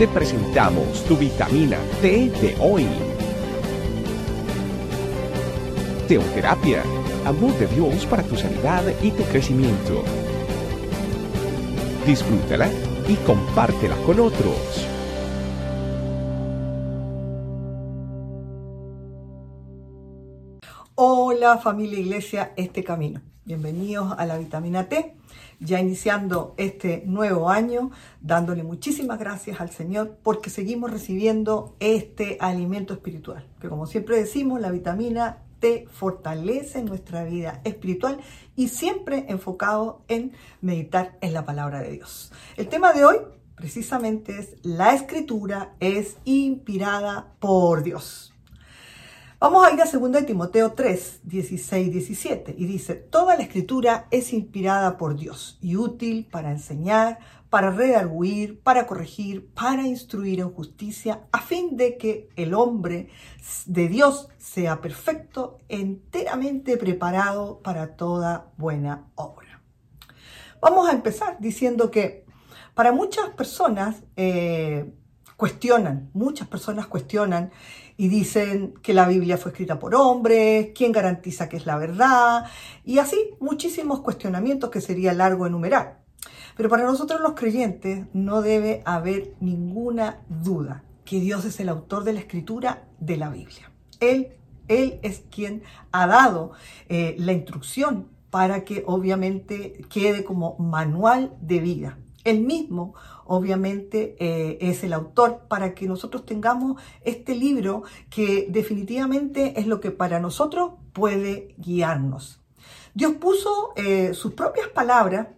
te presentamos tu vitamina T de hoy. Teoterapia, amor de Dios para tu sanidad y tu crecimiento. Disfrútala y compártela con otros. Hola familia Iglesia, este camino. Bienvenidos a la vitamina T, ya iniciando este nuevo año, dándole muchísimas gracias al Señor porque seguimos recibiendo este alimento espiritual, que como siempre decimos, la vitamina T fortalece nuestra vida espiritual y siempre enfocado en meditar en la palabra de Dios. El tema de hoy precisamente es la escritura es inspirada por Dios. Vamos a ir a 2 Timoteo 3, 16, 17 y dice, toda la escritura es inspirada por Dios y útil para enseñar, para redarguir, para corregir, para instruir en justicia, a fin de que el hombre de Dios sea perfecto, enteramente preparado para toda buena obra. Vamos a empezar diciendo que para muchas personas eh, cuestionan, muchas personas cuestionan y dicen que la Biblia fue escrita por hombres, quién garantiza que es la verdad, y así muchísimos cuestionamientos que sería largo enumerar. Pero para nosotros los creyentes no debe haber ninguna duda que Dios es el autor de la escritura de la Biblia. Él, él es quien ha dado eh, la instrucción para que obviamente quede como manual de vida. Él mismo obviamente eh, es el autor para que nosotros tengamos este libro que definitivamente es lo que para nosotros puede guiarnos. Dios puso eh, sus propias palabras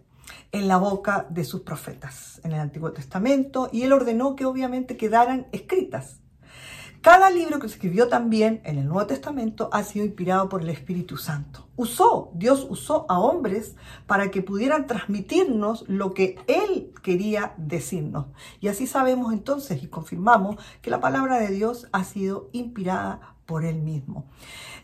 en la boca de sus profetas en el Antiguo Testamento y él ordenó que obviamente quedaran escritas. Cada libro que escribió también en el Nuevo Testamento ha sido inspirado por el Espíritu Santo. Usó, Dios usó a hombres para que pudieran transmitirnos lo que Él quería decirnos. Y así sabemos entonces y confirmamos que la palabra de Dios ha sido inspirada por Él mismo.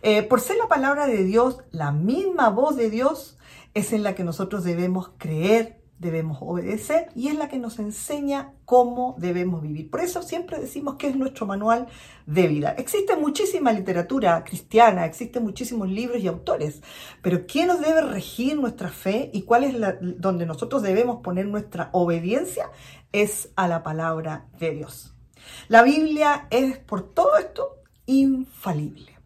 Eh, por ser la palabra de Dios, la misma voz de Dios es en la que nosotros debemos creer, debemos obedecer y es la que nos enseña cómo debemos vivir. Por eso siempre decimos que es nuestro manual de vida. Existe muchísima literatura cristiana, existen muchísimos libros y autores, pero ¿quién nos debe regir nuestra fe y cuál es la, donde nosotros debemos poner nuestra obediencia? Es a la palabra de Dios. La Biblia es por todo esto infalible.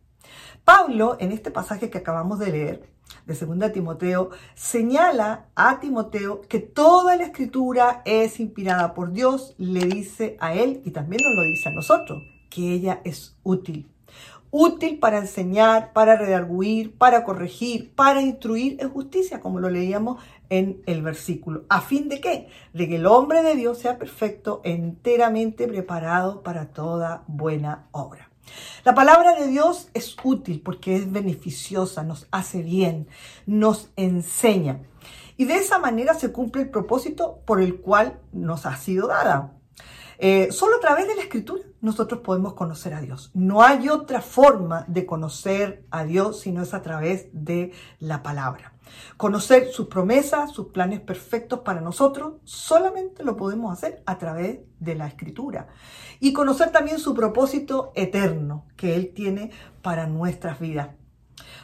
Pablo, en este pasaje que acabamos de leer, de 2 Timoteo, señala a Timoteo que toda la escritura es inspirada por Dios, le dice a él y también nos lo dice a nosotros, que ella es útil. Útil para enseñar, para redarguir, para corregir, para instruir en justicia, como lo leíamos en el versículo. ¿A fin de qué? De que el hombre de Dios sea perfecto, enteramente preparado para toda buena obra. La palabra de Dios es útil porque es beneficiosa, nos hace bien, nos enseña. Y de esa manera se cumple el propósito por el cual nos ha sido dada. Eh, solo a través de la escritura nosotros podemos conocer a Dios. No hay otra forma de conocer a Dios sino es a través de la palabra. Conocer sus promesas, sus planes perfectos para nosotros, solamente lo podemos hacer a través de la escritura. Y conocer también su propósito eterno que Él tiene para nuestras vidas.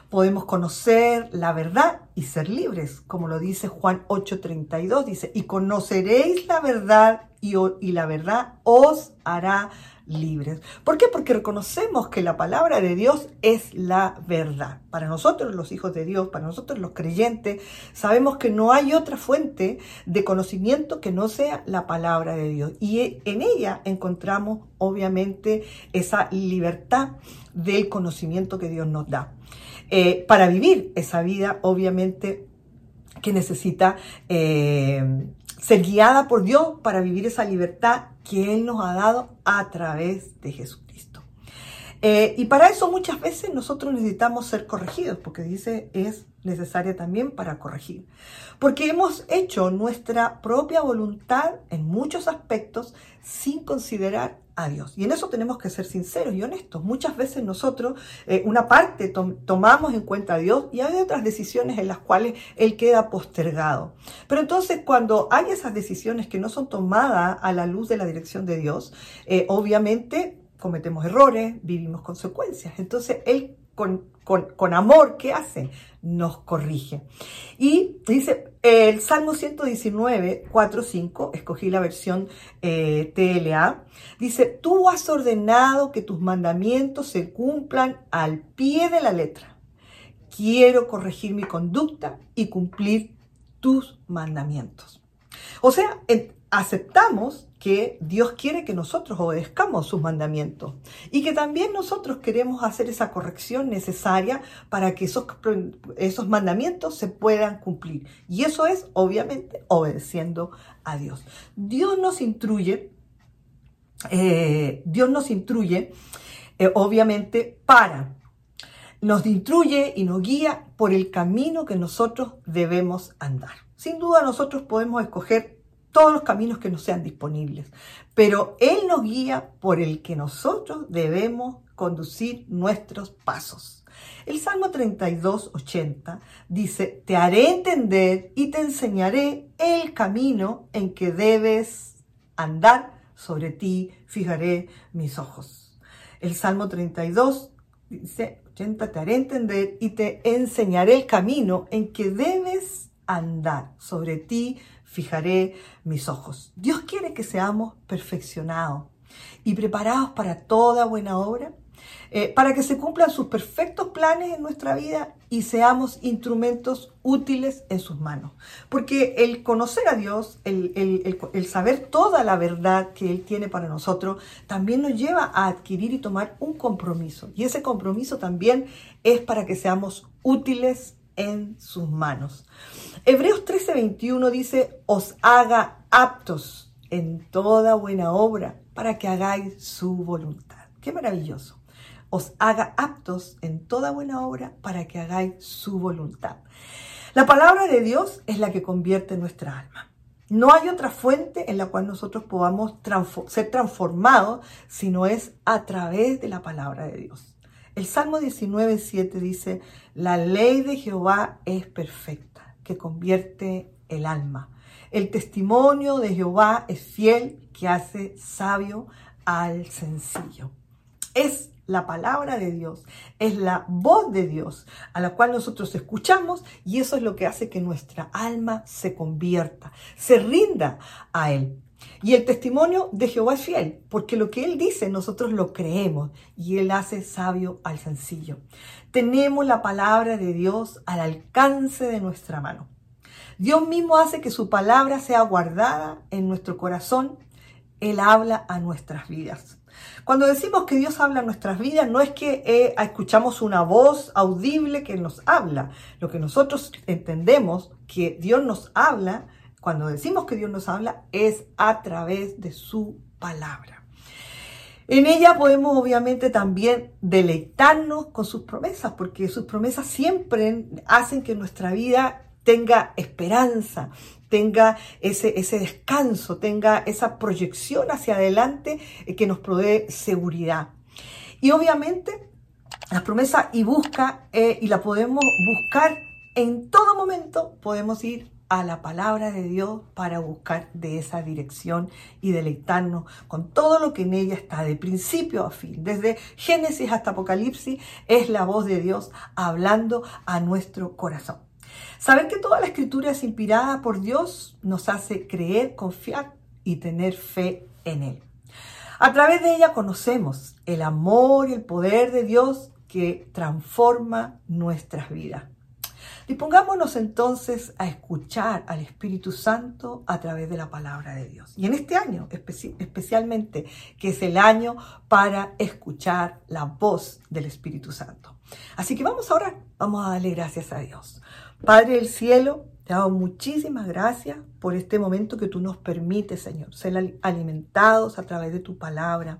Podemos conocer la verdad y ser libres, como lo dice Juan 8:32, dice, y conoceréis la verdad y, y la verdad os hará libres. ¿Por qué? Porque reconocemos que la palabra de Dios es la verdad. Para nosotros los hijos de Dios, para nosotros los creyentes, sabemos que no hay otra fuente de conocimiento que no sea la palabra de Dios. Y en ella encontramos obviamente esa libertad del conocimiento que Dios nos da. Eh, para vivir esa vida, obviamente, que necesita eh, ser guiada por Dios para vivir esa libertad que Él nos ha dado a través de Jesucristo. Eh, y para eso muchas veces nosotros necesitamos ser corregidos, porque dice es necesaria también para corregir. Porque hemos hecho nuestra propia voluntad en muchos aspectos sin considerar a Dios. Y en eso tenemos que ser sinceros y honestos. Muchas veces nosotros, eh, una parte tomamos en cuenta a Dios y hay otras decisiones en las cuales Él queda postergado. Pero entonces cuando hay esas decisiones que no son tomadas a la luz de la dirección de Dios, eh, obviamente cometemos errores, vivimos consecuencias. Entonces Él con, amor, ¿qué hace? Nos corrige. Y dice, el Salmo 119, 4, 5, escogí la versión eh, TLA, dice, tú has ordenado que tus mandamientos se cumplan al pie de la letra. Quiero corregir mi conducta y cumplir tus mandamientos. O sea, aceptamos que Dios quiere que nosotros obedezcamos sus mandamientos y que también nosotros queremos hacer esa corrección necesaria para que esos, esos mandamientos se puedan cumplir. Y eso es, obviamente, obedeciendo a Dios. Dios nos instruye, eh, Dios nos instruye, eh, obviamente, para nos instruye y nos guía por el camino que nosotros debemos andar. Sin duda nosotros podemos escoger todos los caminos que nos sean disponibles, pero Él nos guía por el que nosotros debemos conducir nuestros pasos. El Salmo 32, 80 dice, te haré entender y te enseñaré el camino en que debes andar, sobre ti fijaré mis ojos. El Salmo 32 dice, 80, te haré entender y te enseñaré el camino en que debes andar, sobre ti fijaré mis ojos. Dios quiere que seamos perfeccionados y preparados para toda buena obra, eh, para que se cumplan sus perfectos planes en nuestra vida y seamos instrumentos útiles en sus manos. Porque el conocer a Dios, el, el saber toda la verdad que Él tiene para nosotros, también nos lleva a adquirir y tomar un compromiso. Y ese compromiso también es para que seamos útiles en sus manos. Hebreos 13:21 dice, os haga aptos en toda buena obra para que hagáis su voluntad. Qué maravilloso. Os haga aptos en toda buena obra para que hagáis su voluntad. La palabra de Dios es la que convierte nuestra alma. No hay otra fuente en la cual nosotros podamos ser transformados, sino es a través de la palabra de Dios. El Salmo 19, 7 dice, la ley de Jehová es perfecta, que convierte el alma. El testimonio de Jehová es fiel, que hace sabio al sencillo. Es la palabra de Dios, es la voz de Dios a la cual nosotros escuchamos y eso es lo que hace que nuestra alma se convierta, se rinda a Él. Y el testimonio de Jehová es fiel, porque lo que Él dice nosotros lo creemos y Él hace sabio al sencillo. Tenemos la palabra de Dios al alcance de nuestra mano. Dios mismo hace que su palabra sea guardada en nuestro corazón. Él habla a nuestras vidas. Cuando decimos que Dios habla a nuestras vidas, no es que eh, escuchamos una voz audible que nos habla. Lo que nosotros entendemos que Dios nos habla cuando decimos que Dios nos habla, es a través de su palabra. En ella podemos obviamente también deleitarnos con sus promesas, porque sus promesas siempre hacen que nuestra vida tenga esperanza, tenga ese, ese descanso, tenga esa proyección hacia adelante eh, que nos provee seguridad. Y obviamente la promesa y busca, eh, y la podemos buscar en todo momento, podemos ir a la palabra de Dios para buscar de esa dirección y deleitarnos con todo lo que en ella está, de principio a fin. Desde Génesis hasta Apocalipsis es la voz de Dios hablando a nuestro corazón. Saber que toda la escritura es inspirada por Dios nos hace creer, confiar y tener fe en Él. A través de ella conocemos el amor y el poder de Dios que transforma nuestras vidas. Dispongámonos entonces a escuchar al Espíritu Santo a través de la palabra de Dios. Y en este año especialmente, que es el año para escuchar la voz del Espíritu Santo. Así que vamos ahora, vamos a darle gracias a Dios. Padre del cielo, Te damos muchísimas gracias por este momento que tú nos permites, Señor, ser alimentados a través de tu palabra.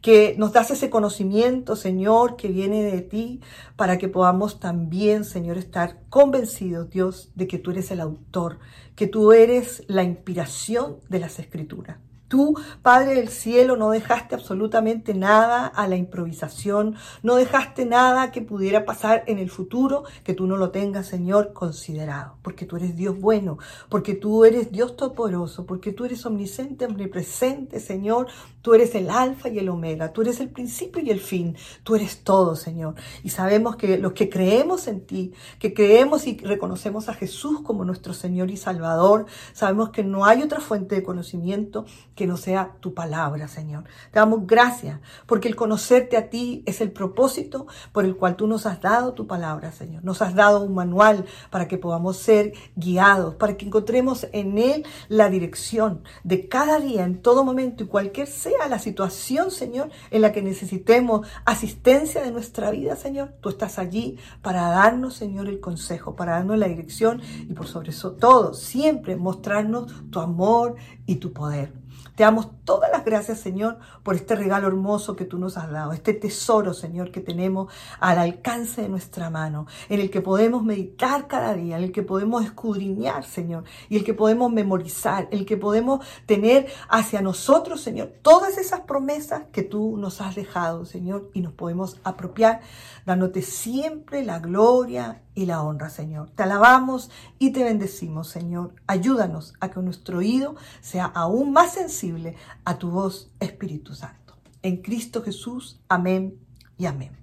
Que nos das ese conocimiento, Señor, que viene de ti, para que podamos también, Señor, estar convencidos, Dios, de que tú eres el autor, que tú eres la inspiración de las escrituras. Tú, Padre del Cielo, no dejaste absolutamente nada a la improvisación, no dejaste nada que pudiera pasar en el futuro que tú no lo tengas, Señor, considerado, porque tú eres Dios bueno, porque tú eres Dios todopoderoso, porque tú eres omnisciente, omnipresente, Señor, tú eres el alfa y el omega, tú eres el principio y el fin, tú eres todo, Señor. Y sabemos que los que creemos en ti, que creemos y reconocemos a Jesús como nuestro Señor y Salvador, sabemos que no hay otra fuente de conocimiento que que no sea tu palabra, Señor. Te damos gracias porque el conocerte a ti es el propósito por el cual tú nos has dado tu palabra, Señor. Nos has dado un manual para que podamos ser guiados, para que encontremos en él la dirección de cada día, en todo momento y cualquier sea la situación, Señor, en la que necesitemos asistencia de nuestra vida, Señor. Tú estás allí para darnos, Señor, el consejo, para darnos la dirección y por sobre todo siempre mostrarnos tu amor y tu poder. Te damos todas las gracias, Señor, por este regalo hermoso que tú nos has dado, este tesoro, Señor, que tenemos al alcance de nuestra mano, en el que podemos meditar cada día, en el que podemos escudriñar, Señor, y el que podemos memorizar, el que podemos tener hacia nosotros, Señor, todas esas promesas que tú nos has dejado, Señor, y nos podemos apropiar, dándote siempre la gloria y la honra, Señor. Te alabamos y te bendecimos, Señor. Ayúdanos a que nuestro oído sea aún más sensible a tu voz, Espíritu Santo. En Cristo Jesús, amén y amén.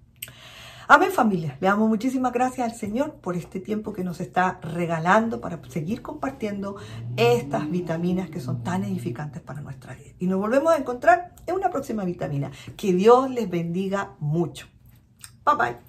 Amén familia, le damos muchísimas gracias al Señor por este tiempo que nos está regalando para seguir compartiendo estas vitaminas que son tan edificantes para nuestra vida. Y nos volvemos a encontrar en una próxima vitamina. Que Dios les bendiga mucho. Bye bye.